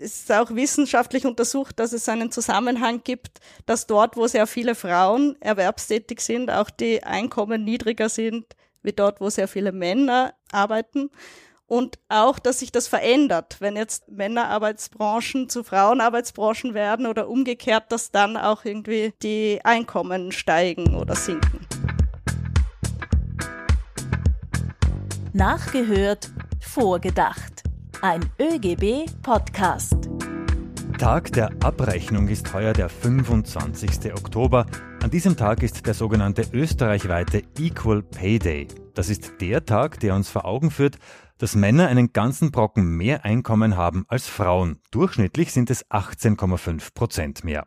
es ist auch wissenschaftlich untersucht, dass es einen Zusammenhang gibt, dass dort, wo sehr viele Frauen erwerbstätig sind, auch die Einkommen niedriger sind, wie dort, wo sehr viele Männer arbeiten. Und auch, dass sich das verändert, wenn jetzt Männerarbeitsbranchen zu Frauenarbeitsbranchen werden oder umgekehrt, dass dann auch irgendwie die Einkommen steigen oder sinken. Nachgehört, vorgedacht. Ein ÖGB-Podcast. Tag der Abrechnung ist heuer der 25. Oktober. An diesem Tag ist der sogenannte österreichweite Equal Pay Day. Das ist der Tag, der uns vor Augen führt, dass Männer einen ganzen Brocken mehr Einkommen haben als Frauen. Durchschnittlich sind es 18,5 Prozent mehr.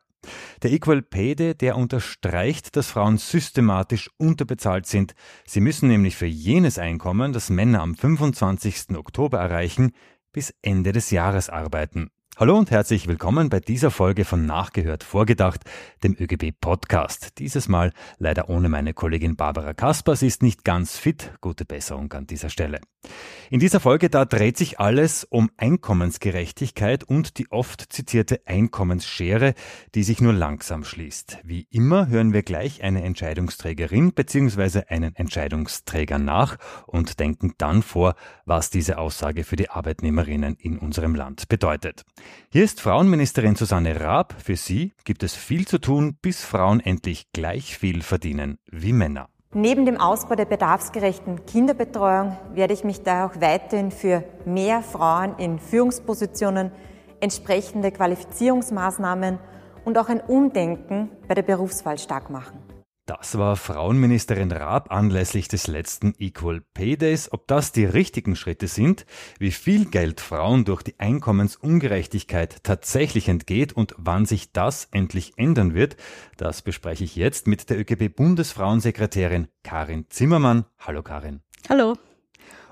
Der Equal Pay Day, der unterstreicht, dass Frauen systematisch unterbezahlt sind. Sie müssen nämlich für jenes Einkommen, das Männer am 25. Oktober erreichen, bis Ende des Jahres arbeiten. Hallo und herzlich willkommen bei dieser Folge von Nachgehört Vorgedacht, dem ÖGB Podcast. Dieses Mal leider ohne meine Kollegin Barbara Kasper. Sie ist nicht ganz fit. Gute Besserung an dieser Stelle. In dieser Folge da dreht sich alles um Einkommensgerechtigkeit und die oft zitierte Einkommensschere, die sich nur langsam schließt. Wie immer hören wir gleich eine Entscheidungsträgerin bzw. einen Entscheidungsträger nach und denken dann vor, was diese Aussage für die Arbeitnehmerinnen in unserem Land bedeutet. Hier ist Frauenministerin Susanne Raab. Für sie gibt es viel zu tun, bis Frauen endlich gleich viel verdienen wie Männer. Neben dem Ausbau der bedarfsgerechten Kinderbetreuung werde ich mich daher auch weiterhin für mehr Frauen in Führungspositionen, entsprechende Qualifizierungsmaßnahmen und auch ein Umdenken bei der Berufswahl stark machen. Das war Frauenministerin Raab anlässlich des letzten Equal Pay Days. Ob das die richtigen Schritte sind, wie viel Geld Frauen durch die Einkommensungerechtigkeit tatsächlich entgeht und wann sich das endlich ändern wird, das bespreche ich jetzt mit der ÖGB-Bundesfrauensekretärin Karin Zimmermann. Hallo Karin. Hallo.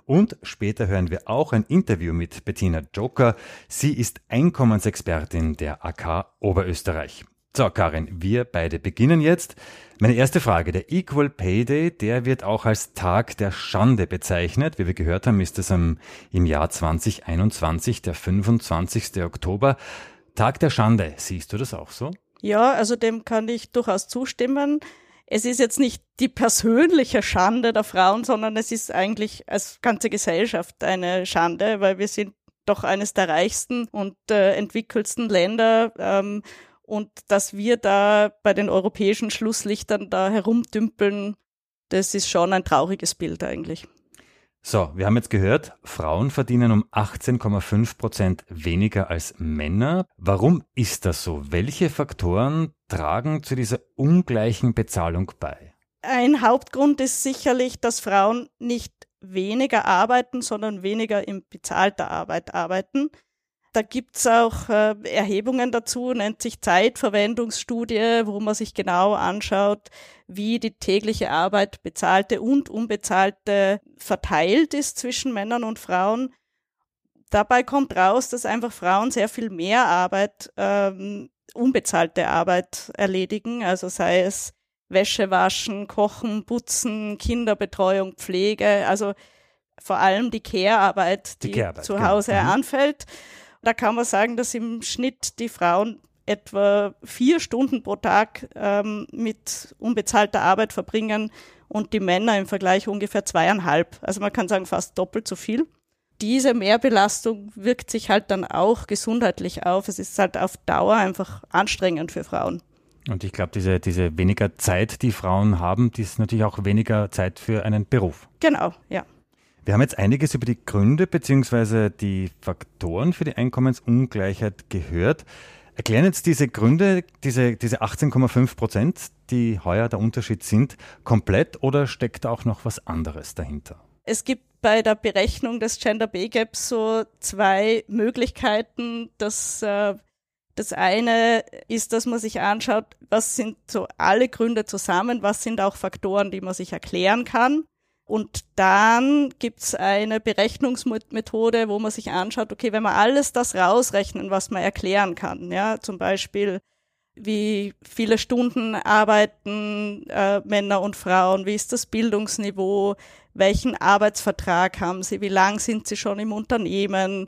Und später hören wir auch ein Interview mit Bettina Joker. Sie ist Einkommensexpertin der AK Oberösterreich. So, Karin, wir beide beginnen jetzt. Meine erste Frage. Der Equal Pay Day, der wird auch als Tag der Schande bezeichnet. Wie wir gehört haben, ist es im Jahr 2021, der 25. Oktober. Tag der Schande. Siehst du das auch so? Ja, also dem kann ich durchaus zustimmen. Es ist jetzt nicht die persönliche Schande der Frauen, sondern es ist eigentlich als ganze Gesellschaft eine Schande, weil wir sind doch eines der reichsten und äh, entwickelsten Länder. Ähm, und dass wir da bei den europäischen Schlusslichtern da herumdümpeln, das ist schon ein trauriges Bild eigentlich. So, wir haben jetzt gehört, Frauen verdienen um 18,5 Prozent weniger als Männer. Warum ist das so? Welche Faktoren tragen zu dieser ungleichen Bezahlung bei? Ein Hauptgrund ist sicherlich, dass Frauen nicht weniger arbeiten, sondern weniger in bezahlter Arbeit arbeiten. Da gibt's auch äh, Erhebungen dazu, nennt sich Zeitverwendungsstudie, wo man sich genau anschaut, wie die tägliche Arbeit bezahlte und unbezahlte verteilt ist zwischen Männern und Frauen. Dabei kommt raus, dass einfach Frauen sehr viel mehr Arbeit, ähm, unbezahlte Arbeit erledigen, also sei es Wäsche waschen, kochen, putzen, Kinderbetreuung, Pflege, also vor allem die Care-Arbeit, die, die Care zu genau. Hause genau. anfällt. Da kann man sagen, dass im Schnitt die Frauen etwa vier Stunden pro Tag ähm, mit unbezahlter Arbeit verbringen und die Männer im Vergleich ungefähr zweieinhalb. Also man kann sagen fast doppelt so viel. Diese Mehrbelastung wirkt sich halt dann auch gesundheitlich auf. Es ist halt auf Dauer einfach anstrengend für Frauen. Und ich glaube, diese, diese weniger Zeit, die Frauen haben, die ist natürlich auch weniger Zeit für einen Beruf. Genau, ja. Wir haben jetzt einiges über die Gründe bzw. die Faktoren für die Einkommensungleichheit gehört. Erklären jetzt diese Gründe, diese, diese 18,5 Prozent, die heuer der Unterschied sind, komplett oder steckt auch noch was anderes dahinter? Es gibt bei der Berechnung des Gender Pay Gaps so zwei Möglichkeiten. Das, äh, das eine ist, dass man sich anschaut, was sind so alle Gründe zusammen, was sind auch Faktoren, die man sich erklären kann. Und dann gibt's eine Berechnungsmethode, wo man sich anschaut, okay, wenn wir alles das rausrechnen, was man erklären kann, ja, zum Beispiel wie viele Stunden arbeiten äh, Männer und Frauen, wie ist das Bildungsniveau, welchen Arbeitsvertrag haben sie, wie lang sind sie schon im Unternehmen,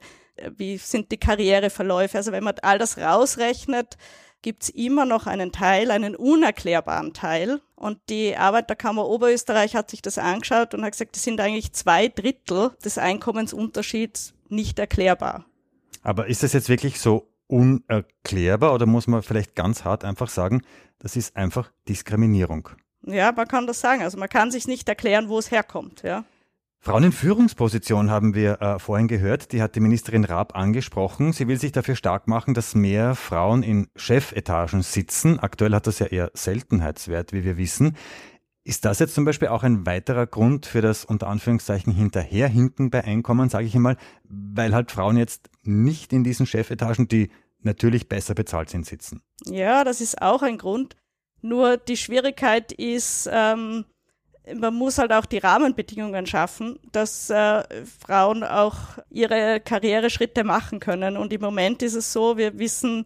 wie sind die Karriereverläufe. Also wenn man all das rausrechnet, gibt's immer noch einen Teil, einen unerklärbaren Teil. Und die Arbeiterkammer Oberösterreich hat sich das angeschaut und hat gesagt, das sind eigentlich zwei Drittel des Einkommensunterschieds nicht erklärbar. Aber ist das jetzt wirklich so unerklärbar oder muss man vielleicht ganz hart einfach sagen, das ist einfach Diskriminierung? Ja, man kann das sagen. Also man kann sich nicht erklären, wo es herkommt, ja. Frauen in Führungsposition haben wir äh, vorhin gehört, die hat die Ministerin Raab angesprochen. Sie will sich dafür stark machen, dass mehr Frauen in Chefetagen sitzen. Aktuell hat das ja eher Seltenheitswert, wie wir wissen. Ist das jetzt zum Beispiel auch ein weiterer Grund für das unter Anführungszeichen Hinterherhinken bei Einkommen, sage ich einmal, weil halt Frauen jetzt nicht in diesen Chefetagen, die natürlich besser bezahlt sind, sitzen? Ja, das ist auch ein Grund. Nur die Schwierigkeit ist, ähm, man muss halt auch die Rahmenbedingungen schaffen, dass äh, Frauen auch ihre Karriereschritte machen können. Und im Moment ist es so, wir wissen,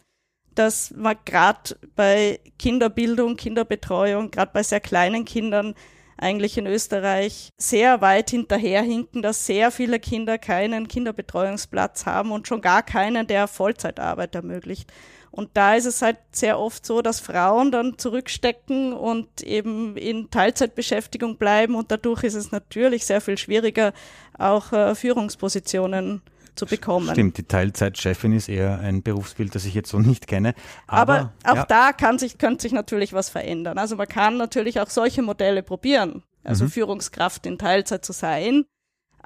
dass man gerade bei Kinderbildung, Kinderbetreuung, gerade bei sehr kleinen Kindern eigentlich in Österreich sehr weit hinterherhinken, dass sehr viele Kinder keinen Kinderbetreuungsplatz haben und schon gar keinen, der Vollzeitarbeit ermöglicht. Und da ist es halt sehr oft so, dass Frauen dann zurückstecken und eben in Teilzeitbeschäftigung bleiben und dadurch ist es natürlich sehr viel schwieriger, auch äh, Führungspositionen zu bekommen. Stimmt, die Teilzeitchefin ist eher ein Berufsbild, das ich jetzt so nicht kenne. Aber, Aber auch ja. da kann sich, könnte sich natürlich was verändern. Also man kann natürlich auch solche Modelle probieren, also mhm. Führungskraft in Teilzeit zu sein.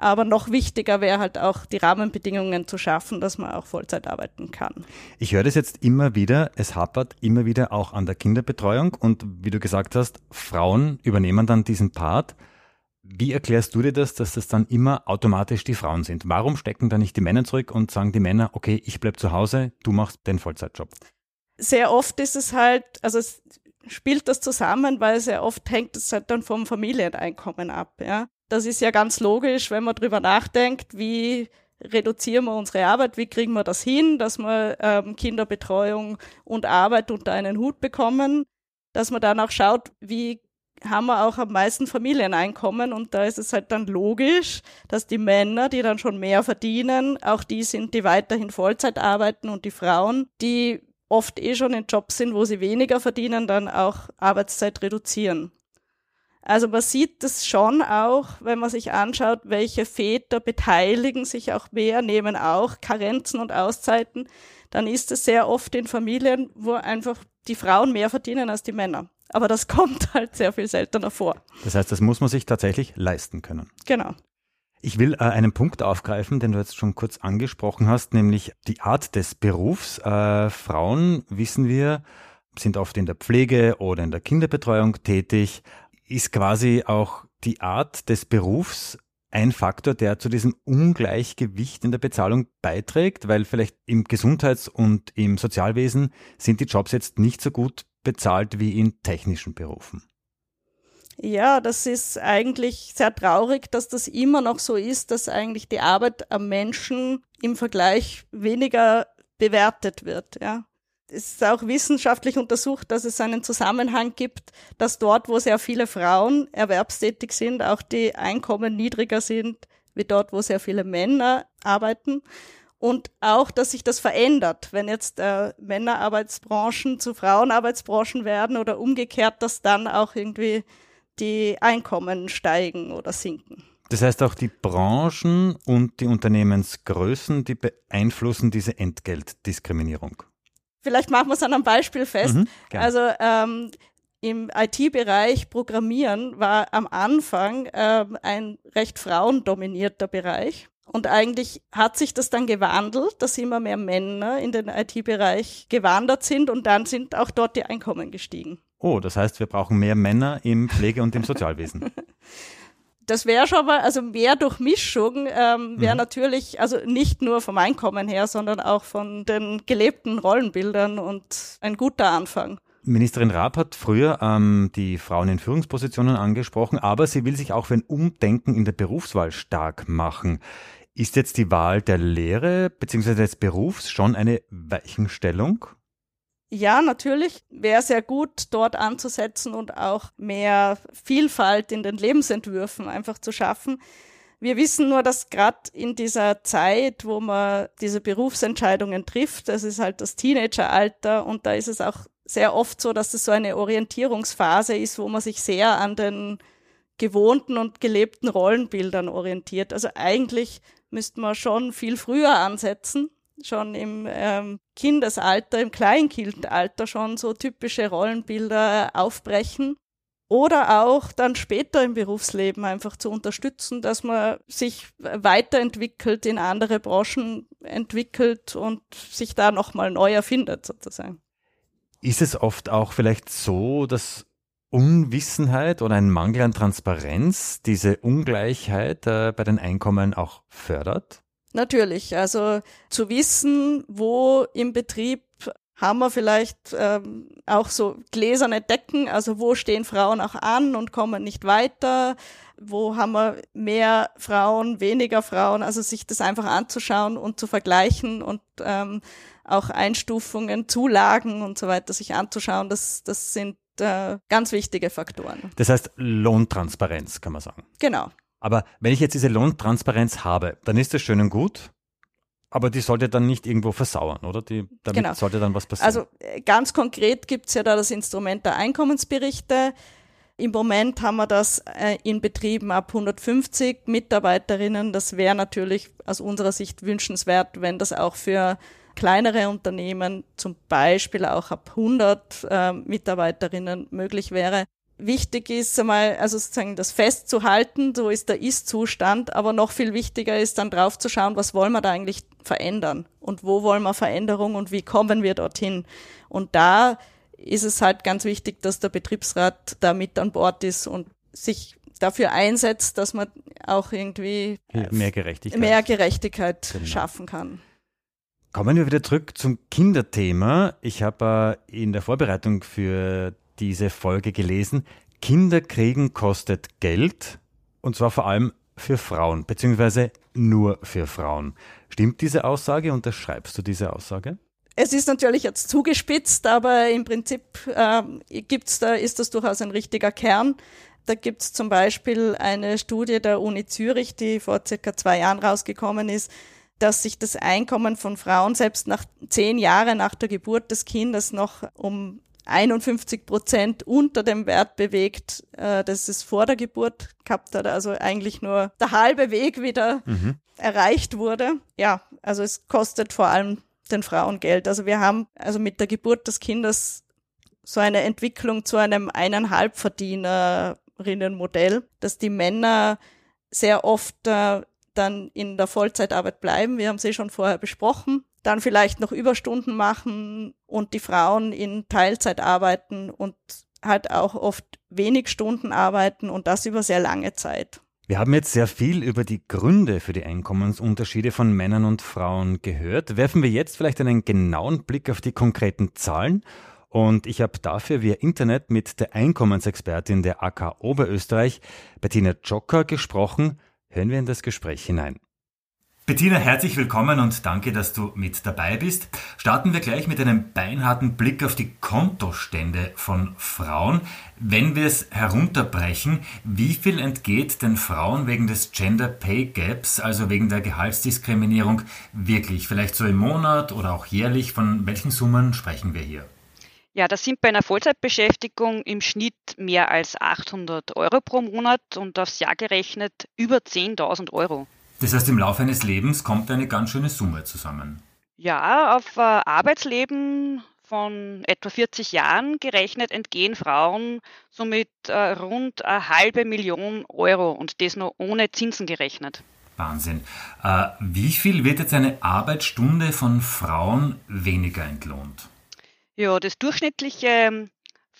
Aber noch wichtiger wäre halt auch die Rahmenbedingungen zu schaffen, dass man auch Vollzeit arbeiten kann. Ich höre das jetzt immer wieder, es hapert immer wieder auch an der Kinderbetreuung und wie du gesagt hast, Frauen übernehmen dann diesen Part. Wie erklärst du dir das, dass das dann immer automatisch die Frauen sind? Warum stecken da nicht die Männer zurück und sagen die Männer, okay, ich bleib zu Hause, du machst den Vollzeitjob? Sehr oft ist es halt, also es spielt das zusammen, weil sehr oft hängt es halt dann vom Familieneinkommen ab, ja. Das ist ja ganz logisch, wenn man drüber nachdenkt, wie reduzieren wir unsere Arbeit, wie kriegen wir das hin, dass wir ähm, Kinderbetreuung und Arbeit unter einen Hut bekommen, dass man dann auch schaut, wie haben wir auch am meisten Familieneinkommen und da ist es halt dann logisch, dass die Männer, die dann schon mehr verdienen, auch die sind, die weiterhin Vollzeit arbeiten und die Frauen, die oft eh schon in Jobs sind, wo sie weniger verdienen, dann auch Arbeitszeit reduzieren. Also man sieht das schon auch, wenn man sich anschaut, welche Väter beteiligen sich auch mehr, nehmen auch Karenzen und Auszeiten, dann ist es sehr oft in Familien, wo einfach die Frauen mehr verdienen als die Männer. Aber das kommt halt sehr viel seltener vor. Das heißt, das muss man sich tatsächlich leisten können. Genau. Ich will äh, einen Punkt aufgreifen, den du jetzt schon kurz angesprochen hast, nämlich die Art des Berufs. Äh, Frauen, wissen wir, sind oft in der Pflege oder in der Kinderbetreuung tätig ist quasi auch die Art des Berufs ein Faktor, der zu diesem Ungleichgewicht in der Bezahlung beiträgt, weil vielleicht im Gesundheits- und im Sozialwesen sind die Jobs jetzt nicht so gut bezahlt wie in technischen Berufen. Ja, das ist eigentlich sehr traurig, dass das immer noch so ist, dass eigentlich die Arbeit am Menschen im Vergleich weniger bewertet wird, ja ist auch wissenschaftlich untersucht, dass es einen Zusammenhang gibt, dass dort, wo sehr viele Frauen erwerbstätig sind, auch die Einkommen niedriger sind, wie dort, wo sehr viele Männer arbeiten. Und auch, dass sich das verändert, wenn jetzt äh, Männerarbeitsbranchen zu Frauenarbeitsbranchen werden oder umgekehrt, dass dann auch irgendwie die Einkommen steigen oder sinken. Das heißt, auch die Branchen und die Unternehmensgrößen, die beeinflussen diese Entgeltdiskriminierung. Vielleicht machen wir es an einem Beispiel fest. Mhm, also ähm, im IT-Bereich Programmieren war am Anfang ähm, ein recht frauendominierter Bereich. Und eigentlich hat sich das dann gewandelt, dass immer mehr Männer in den IT-Bereich gewandert sind und dann sind auch dort die Einkommen gestiegen. Oh, das heißt, wir brauchen mehr Männer im Pflege- und im Sozialwesen. das wäre schon mal, also mehr Durchmischung ähm, wäre mhm. natürlich, also nicht nur vom Einkommen her, sondern auch von den gelebten Rollenbildern und ein guter Anfang. Ministerin Raab hat früher ähm, die Frauen in Führungspositionen angesprochen, aber sie will sich auch für ein Umdenken in der Berufswahl stark machen. Ist jetzt die Wahl der Lehre bzw. des Berufs schon eine Weichenstellung? Ja, natürlich wäre sehr gut, dort anzusetzen und auch mehr Vielfalt in den Lebensentwürfen einfach zu schaffen. Wir wissen nur, dass gerade in dieser Zeit, wo man diese Berufsentscheidungen trifft, das ist halt das Teenageralter und da ist es auch sehr oft so, dass es so eine Orientierungsphase ist, wo man sich sehr an den gewohnten und gelebten Rollenbildern orientiert. Also eigentlich müsste man schon viel früher ansetzen, schon im ähm, Kindesalter, im Kleinkindalter schon so typische Rollenbilder aufbrechen oder auch dann später im Berufsleben einfach zu unterstützen, dass man sich weiterentwickelt, in andere Branchen entwickelt und sich da nochmal neu erfindet sozusagen. Ist es oft auch vielleicht so, dass Unwissenheit oder ein Mangel an Transparenz diese Ungleichheit äh, bei den Einkommen auch fördert? Natürlich, also zu wissen, wo im Betrieb haben wir vielleicht ähm, auch so gläserne Decken, also wo stehen Frauen auch an und kommen nicht weiter, wo haben wir mehr Frauen, weniger Frauen, also sich das einfach anzuschauen und zu vergleichen und ähm, auch Einstufungen, Zulagen und so weiter sich anzuschauen, das, das sind äh, ganz wichtige Faktoren. Das heißt Lohntransparenz, kann man sagen. Genau. Aber wenn ich jetzt diese Lohntransparenz habe, dann ist das schön und gut. Aber die sollte dann nicht irgendwo versauern, oder? Die, damit genau. sollte dann was passieren. Also äh, ganz konkret gibt's ja da das Instrument der Einkommensberichte. Im Moment haben wir das äh, in Betrieben ab 150 Mitarbeiterinnen. Das wäre natürlich aus unserer Sicht wünschenswert, wenn das auch für kleinere Unternehmen, zum Beispiel auch ab 100 äh, Mitarbeiterinnen möglich wäre wichtig ist, einmal, also sozusagen das festzuhalten, so ist der Ist-Zustand, aber noch viel wichtiger ist dann drauf zu schauen, was wollen wir da eigentlich verändern und wo wollen wir Veränderung und wie kommen wir dorthin. Und da ist es halt ganz wichtig, dass der Betriebsrat da mit an Bord ist und sich dafür einsetzt, dass man auch irgendwie mehr Gerechtigkeit, mehr Gerechtigkeit genau. schaffen kann. Kommen wir wieder zurück zum Kinderthema. Ich habe äh, in der Vorbereitung für diese Folge gelesen. Kinderkriegen kostet Geld und zwar vor allem für Frauen, beziehungsweise nur für Frauen. Stimmt diese Aussage? Unterschreibst du diese Aussage? Es ist natürlich jetzt zugespitzt, aber im Prinzip äh, gibt's da, ist das durchaus ein richtiger Kern. Da gibt es zum Beispiel eine Studie der Uni Zürich, die vor circa zwei Jahren rausgekommen ist, dass sich das Einkommen von Frauen selbst nach zehn Jahren nach der Geburt des Kindes noch um 51 Prozent unter dem Wert bewegt, äh, das es vor der Geburt gehabt hat. Also eigentlich nur der halbe Weg wieder mhm. erreicht wurde. Ja, also es kostet vor allem den Frauen Geld. Also wir haben also mit der Geburt des Kindes so eine Entwicklung zu einem eineinhalb Verdienerinnenmodell, dass die Männer sehr oft äh, dann in der Vollzeitarbeit bleiben. Wir haben sie schon vorher besprochen dann vielleicht noch Überstunden machen und die Frauen in Teilzeit arbeiten und halt auch oft wenig Stunden arbeiten und das über sehr lange Zeit. Wir haben jetzt sehr viel über die Gründe für die Einkommensunterschiede von Männern und Frauen gehört. Werfen wir jetzt vielleicht einen genauen Blick auf die konkreten Zahlen. Und ich habe dafür via Internet mit der Einkommensexpertin der AK Oberösterreich, Bettina Jocker, gesprochen. Hören wir in das Gespräch hinein. Bettina, herzlich willkommen und danke, dass du mit dabei bist. Starten wir gleich mit einem beinharten Blick auf die Kontostände von Frauen. Wenn wir es herunterbrechen, wie viel entgeht den Frauen wegen des Gender Pay Gaps, also wegen der Gehaltsdiskriminierung, wirklich? Vielleicht so im Monat oder auch jährlich? Von welchen Summen sprechen wir hier? Ja, das sind bei einer Vollzeitbeschäftigung im Schnitt mehr als 800 Euro pro Monat und aufs Jahr gerechnet über 10.000 Euro. Das heißt, im Laufe eines Lebens kommt eine ganz schöne Summe zusammen. Ja, auf äh, Arbeitsleben von etwa 40 Jahren gerechnet entgehen Frauen somit äh, rund eine halbe Million Euro und das nur ohne Zinsen gerechnet. Wahnsinn. Äh, wie viel wird jetzt eine Arbeitsstunde von Frauen weniger entlohnt? Ja, das durchschnittliche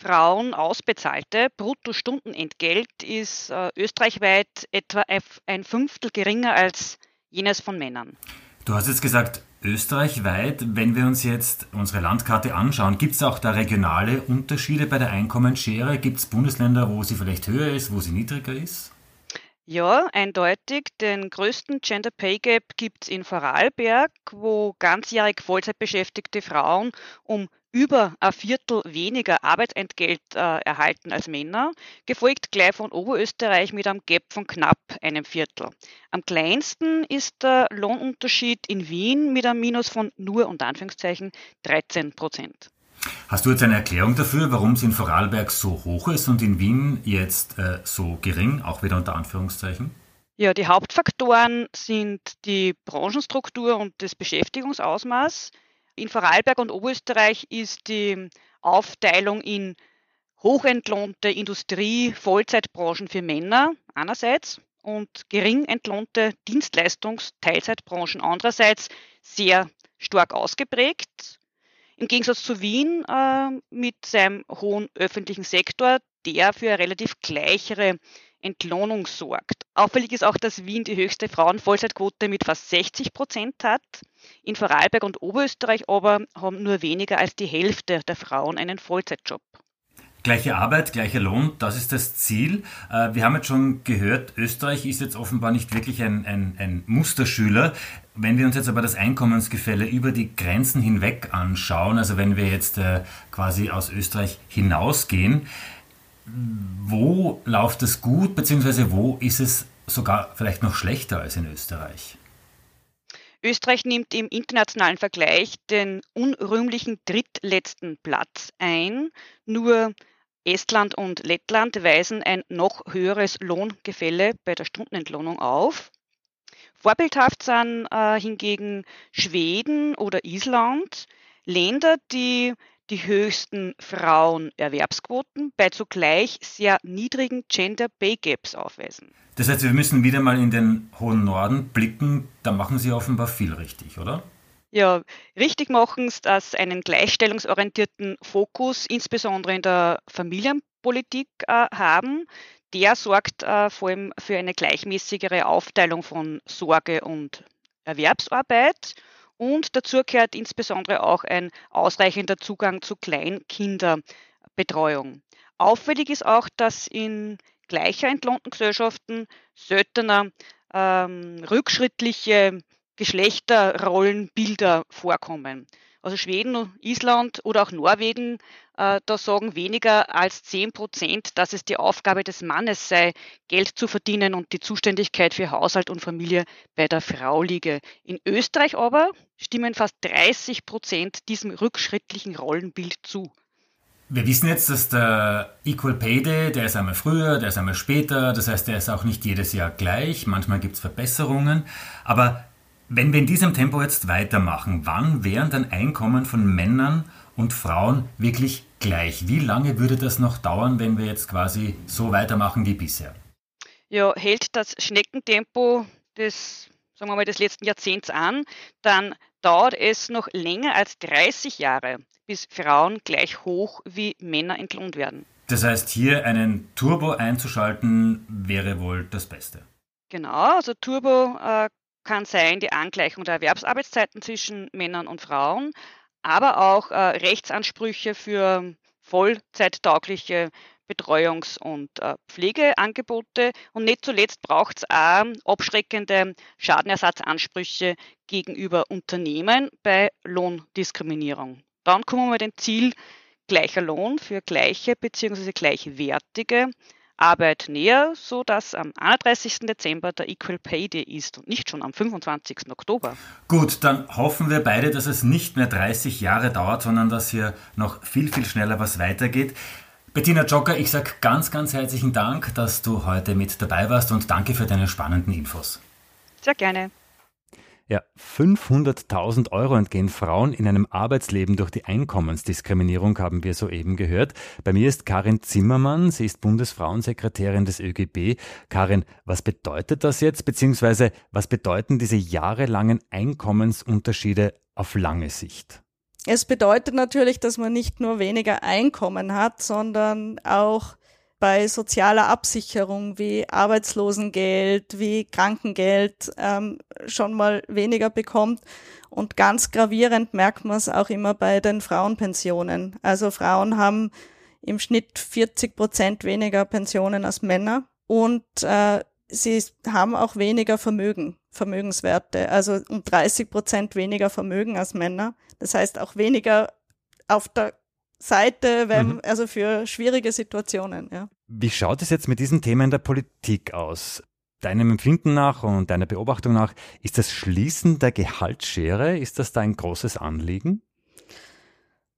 Frauen ausbezahlte Bruttostundenentgelt ist äh, österreichweit etwa ein Fünftel geringer als jenes von Männern. Du hast jetzt gesagt, österreichweit, wenn wir uns jetzt unsere Landkarte anschauen, gibt es auch da regionale Unterschiede bei der Einkommensschere? Gibt es Bundesländer, wo sie vielleicht höher ist, wo sie niedriger ist? Ja, eindeutig. Den größten Gender Pay Gap gibt es in Vorarlberg, wo ganzjährig Vollzeitbeschäftigte Frauen um über ein Viertel weniger Arbeitsentgelt äh, erhalten als Männer, gefolgt gleich von Oberösterreich mit einem Gap von knapp einem Viertel. Am kleinsten ist der Lohnunterschied in Wien mit einem Minus von nur unter Anführungszeichen 13 Prozent. Hast du jetzt eine Erklärung dafür, warum es in Vorarlberg so hoch ist und in Wien jetzt äh, so gering, auch wieder unter Anführungszeichen? Ja, die Hauptfaktoren sind die Branchenstruktur und das Beschäftigungsausmaß. In Vorarlberg und Oberösterreich ist die Aufteilung in hochentlohnte Industrie, Vollzeitbranchen für Männer einerseits und gering entlohnte Dienstleistungs-, Teilzeitbranchen andererseits sehr stark ausgeprägt. Im Gegensatz zu Wien äh, mit seinem hohen öffentlichen Sektor, der für relativ gleichere Entlohnung sorgt. Auffällig ist auch, dass Wien die höchste Frauenvollzeitquote mit fast 60 Prozent hat. In Vorarlberg und Oberösterreich aber haben nur weniger als die Hälfte der Frauen einen Vollzeitjob. Gleiche Arbeit, gleicher Lohn, das ist das Ziel. Äh, wir haben jetzt schon gehört, Österreich ist jetzt offenbar nicht wirklich ein, ein, ein, Musterschüler. Wenn wir uns jetzt aber das Einkommensgefälle über die Grenzen hinweg anschauen, also wenn wir jetzt äh, quasi aus Österreich hinausgehen, wo läuft es gut, beziehungsweise wo ist es sogar vielleicht noch schlechter als in Österreich? Österreich nimmt im internationalen Vergleich den unrühmlichen drittletzten Platz ein. Nur Estland und Lettland weisen ein noch höheres Lohngefälle bei der Stundenentlohnung auf. Vorbildhaft sind äh, hingegen Schweden oder Island, Länder, die die höchsten Frauenerwerbsquoten bei zugleich sehr niedrigen Gender Pay Gaps aufweisen. Das heißt, wir müssen wieder mal in den hohen Norden blicken, da machen Sie offenbar viel richtig, oder? Ja, richtig machen es, dass einen gleichstellungsorientierten Fokus, insbesondere in der Familienpolitik, äh, haben. Der sorgt äh, vor allem für eine gleichmäßigere Aufteilung von Sorge und Erwerbsarbeit. Und dazu gehört insbesondere auch ein ausreichender Zugang zu Kleinkinderbetreuung. Auffällig ist auch, dass in gleicher entlohnten Gesellschaften seltener ähm, rückschrittliche Geschlechterrollenbilder vorkommen. Also Schweden, Island oder auch Norwegen, äh, da sagen weniger als 10 Prozent, dass es die Aufgabe des Mannes sei, Geld zu verdienen und die Zuständigkeit für Haushalt und Familie bei der Frau liege. In Österreich aber stimmen fast 30 Prozent diesem rückschrittlichen Rollenbild zu. Wir wissen jetzt, dass der Equal Pay Day, der ist einmal früher, der ist einmal später, das heißt, der ist auch nicht jedes Jahr gleich, manchmal gibt es Verbesserungen, aber wenn wir in diesem Tempo jetzt weitermachen, wann wären dann Einkommen von Männern und Frauen wirklich gleich? Wie lange würde das noch dauern, wenn wir jetzt quasi so weitermachen wie bisher? Ja, hält das Schneckentempo des, sagen wir mal, des letzten Jahrzehnts an, dann dauert es noch länger als 30 Jahre, bis Frauen gleich hoch wie Männer entlohnt werden. Das heißt, hier einen Turbo einzuschalten wäre wohl das Beste. Genau, also Turbo äh, kann sein die Angleichung der Erwerbsarbeitszeiten zwischen Männern und Frauen, aber auch äh, Rechtsansprüche für vollzeittaugliche Betreuungs- und äh, Pflegeangebote. Und nicht zuletzt braucht es auch abschreckende Schadenersatzansprüche gegenüber Unternehmen bei Lohndiskriminierung. Dann kommen wir dem Ziel gleicher Lohn für gleiche bzw. gleichwertige Arbeit näher, so dass am 31. Dezember der Equal Pay Day ist und nicht schon am 25. Oktober. Gut, dann hoffen wir beide, dass es nicht mehr 30 Jahre dauert, sondern dass hier noch viel, viel schneller was weitergeht. Bettina Jocker, ich sage ganz, ganz herzlichen Dank, dass du heute mit dabei warst und danke für deine spannenden Infos. Sehr gerne. Ja, 500.000 Euro entgehen Frauen in einem Arbeitsleben durch die Einkommensdiskriminierung, haben wir soeben gehört. Bei mir ist Karin Zimmermann, sie ist Bundesfrauensekretärin des ÖGB. Karin, was bedeutet das jetzt, beziehungsweise was bedeuten diese jahrelangen Einkommensunterschiede auf lange Sicht? Es bedeutet natürlich, dass man nicht nur weniger Einkommen hat, sondern auch bei sozialer Absicherung wie Arbeitslosengeld, wie Krankengeld ähm, schon mal weniger bekommt. Und ganz gravierend merkt man es auch immer bei den Frauenpensionen. Also Frauen haben im Schnitt 40 Prozent weniger Pensionen als Männer. Und äh, sie haben auch weniger Vermögen, Vermögenswerte, also um 30 Prozent weniger Vermögen als Männer. Das heißt auch weniger auf der Seite, wenn, mhm. also für schwierige Situationen. Ja. Wie schaut es jetzt mit diesen Themen der Politik aus? Deinem Empfinden nach und deiner Beobachtung nach, ist das Schließen der Gehaltsschere, ist das da ein großes Anliegen?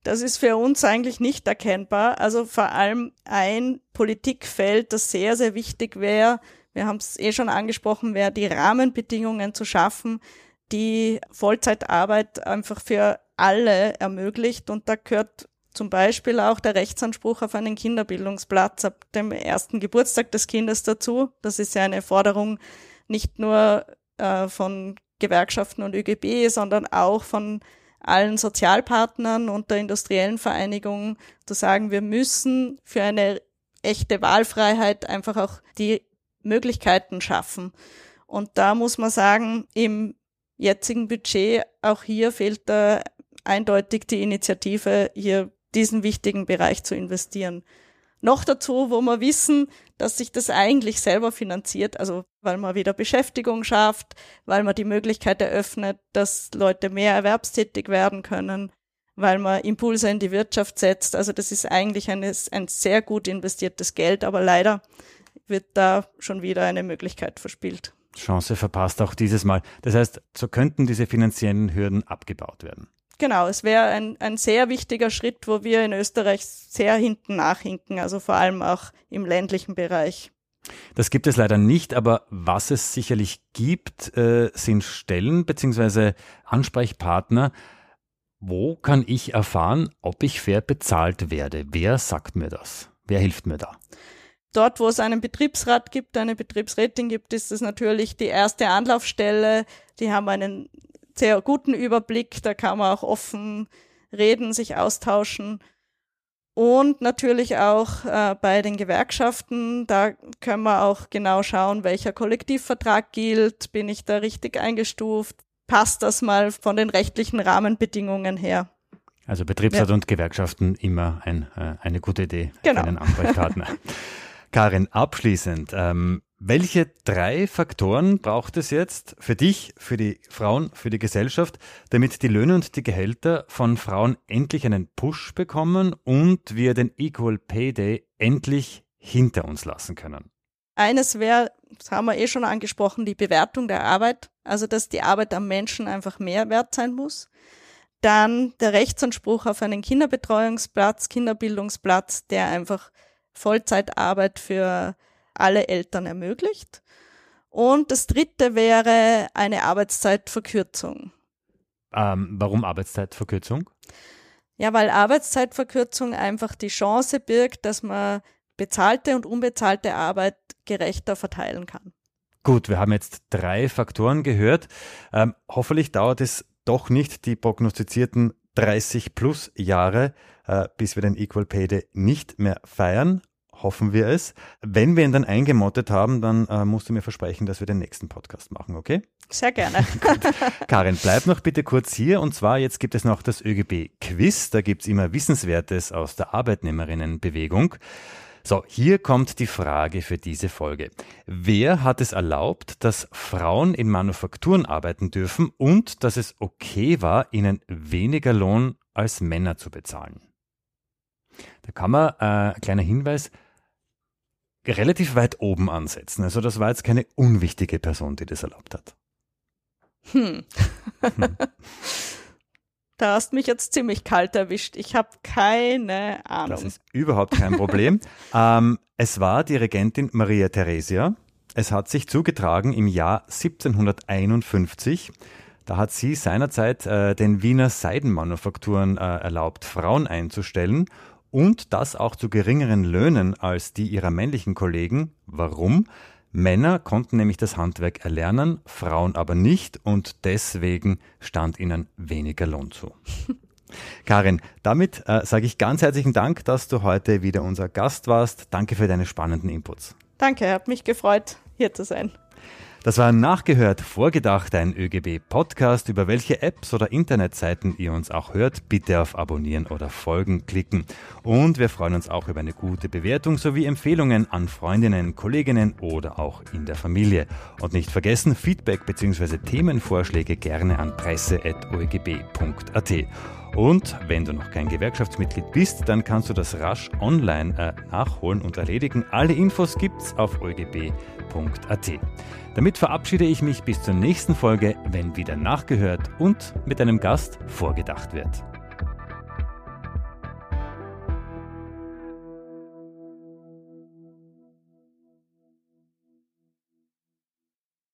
Das ist für uns eigentlich nicht erkennbar. Also vor allem ein Politikfeld, das sehr, sehr wichtig wäre, wir haben es eh schon angesprochen, wäre die Rahmenbedingungen zu schaffen, die Vollzeitarbeit einfach für alle ermöglicht. Und da gehört zum Beispiel auch der Rechtsanspruch auf einen Kinderbildungsplatz ab dem ersten Geburtstag des Kindes dazu. Das ist ja eine Forderung nicht nur äh, von Gewerkschaften und ÖGB, sondern auch von allen Sozialpartnern und der industriellen Vereinigung zu sagen, wir müssen für eine echte Wahlfreiheit einfach auch die Möglichkeiten schaffen. Und da muss man sagen, im jetzigen Budget, auch hier fehlt da eindeutig die Initiative, hier diesen wichtigen Bereich zu investieren. Noch dazu, wo wir wissen, dass sich das eigentlich selber finanziert, also weil man wieder Beschäftigung schafft, weil man die Möglichkeit eröffnet, dass Leute mehr erwerbstätig werden können, weil man Impulse in die Wirtschaft setzt. Also das ist eigentlich ein, ein sehr gut investiertes Geld, aber leider wird da schon wieder eine Möglichkeit verspielt. Chance verpasst auch dieses Mal. Das heißt, so könnten diese finanziellen Hürden abgebaut werden. Genau, es wäre ein, ein sehr wichtiger Schritt, wo wir in Österreich sehr hinten nachhinken, also vor allem auch im ländlichen Bereich. Das gibt es leider nicht, aber was es sicherlich gibt, äh, sind Stellen bzw. Ansprechpartner. Wo kann ich erfahren, ob ich fair bezahlt werde? Wer sagt mir das? Wer hilft mir da? Dort, wo es einen Betriebsrat gibt, eine Betriebsrätin gibt, ist es natürlich die erste Anlaufstelle. Die haben einen sehr guten Überblick, da kann man auch offen reden, sich austauschen. Und natürlich auch äh, bei den Gewerkschaften, da können wir auch genau schauen, welcher Kollektivvertrag gilt, bin ich da richtig eingestuft, passt das mal von den rechtlichen Rahmenbedingungen her. Also Betriebsrat ja. und Gewerkschaften immer ein, äh, eine gute Idee genau. für einen Ansprechpartner. Karin, abschließend, ähm, welche drei Faktoren braucht es jetzt für dich, für die Frauen, für die Gesellschaft, damit die Löhne und die Gehälter von Frauen endlich einen Push bekommen und wir den Equal Pay Day endlich hinter uns lassen können? Eines wäre, das haben wir eh schon angesprochen, die Bewertung der Arbeit, also dass die Arbeit am Menschen einfach mehr wert sein muss. Dann der Rechtsanspruch auf einen Kinderbetreuungsplatz, Kinderbildungsplatz, der einfach Vollzeitarbeit für alle Eltern ermöglicht. Und das dritte wäre eine Arbeitszeitverkürzung. Ähm, warum Arbeitszeitverkürzung? Ja, weil Arbeitszeitverkürzung einfach die Chance birgt, dass man bezahlte und unbezahlte Arbeit gerechter verteilen kann. Gut, wir haben jetzt drei Faktoren gehört. Ähm, hoffentlich dauert es doch nicht die prognostizierten 30 plus Jahre, äh, bis wir den Equal Pay Day nicht mehr feiern. Hoffen wir es. Wenn wir ihn dann eingemottet haben, dann äh, musst du mir versprechen, dass wir den nächsten Podcast machen, okay? Sehr gerne. Karin, bleib noch bitte kurz hier. Und zwar, jetzt gibt es noch das ÖGB-Quiz. Da gibt es immer Wissenswertes aus der Arbeitnehmerinnenbewegung. So, hier kommt die Frage für diese Folge. Wer hat es erlaubt, dass Frauen in Manufakturen arbeiten dürfen und dass es okay war, ihnen weniger Lohn als Männer zu bezahlen? Da kann man, äh, kleiner Hinweis, relativ weit oben ansetzen. Also das war jetzt keine unwichtige Person, die das erlaubt hat. Hm. hm. Da hast mich jetzt ziemlich kalt erwischt. Ich habe keine Ahnung. Das ist überhaupt kein Problem. ähm, es war die Regentin Maria Theresia. Es hat sich zugetragen im Jahr 1751. Da hat sie seinerzeit äh, den Wiener Seidenmanufakturen äh, erlaubt, Frauen einzustellen und das auch zu geringeren Löhnen als die ihrer männlichen Kollegen. Warum? Männer konnten nämlich das Handwerk erlernen, Frauen aber nicht und deswegen stand ihnen weniger Lohn zu. Karin, damit äh, sage ich ganz herzlichen Dank, dass du heute wieder unser Gast warst. Danke für deine spannenden Inputs. Danke, hat mich gefreut, hier zu sein. Das war nachgehört, vorgedacht, ein ÖGB-Podcast. Über welche Apps oder Internetseiten ihr uns auch hört, bitte auf Abonnieren oder Folgen klicken. Und wir freuen uns auch über eine gute Bewertung sowie Empfehlungen an Freundinnen, Kolleginnen oder auch in der Familie. Und nicht vergessen, Feedback bzw. Themenvorschläge gerne an presse.oegb.at. Und wenn du noch kein Gewerkschaftsmitglied bist, dann kannst du das rasch online äh, nachholen und erledigen. Alle Infos gibt's auf eugb.at. Damit verabschiede ich mich bis zur nächsten Folge, wenn wieder nachgehört und mit einem Gast vorgedacht wird.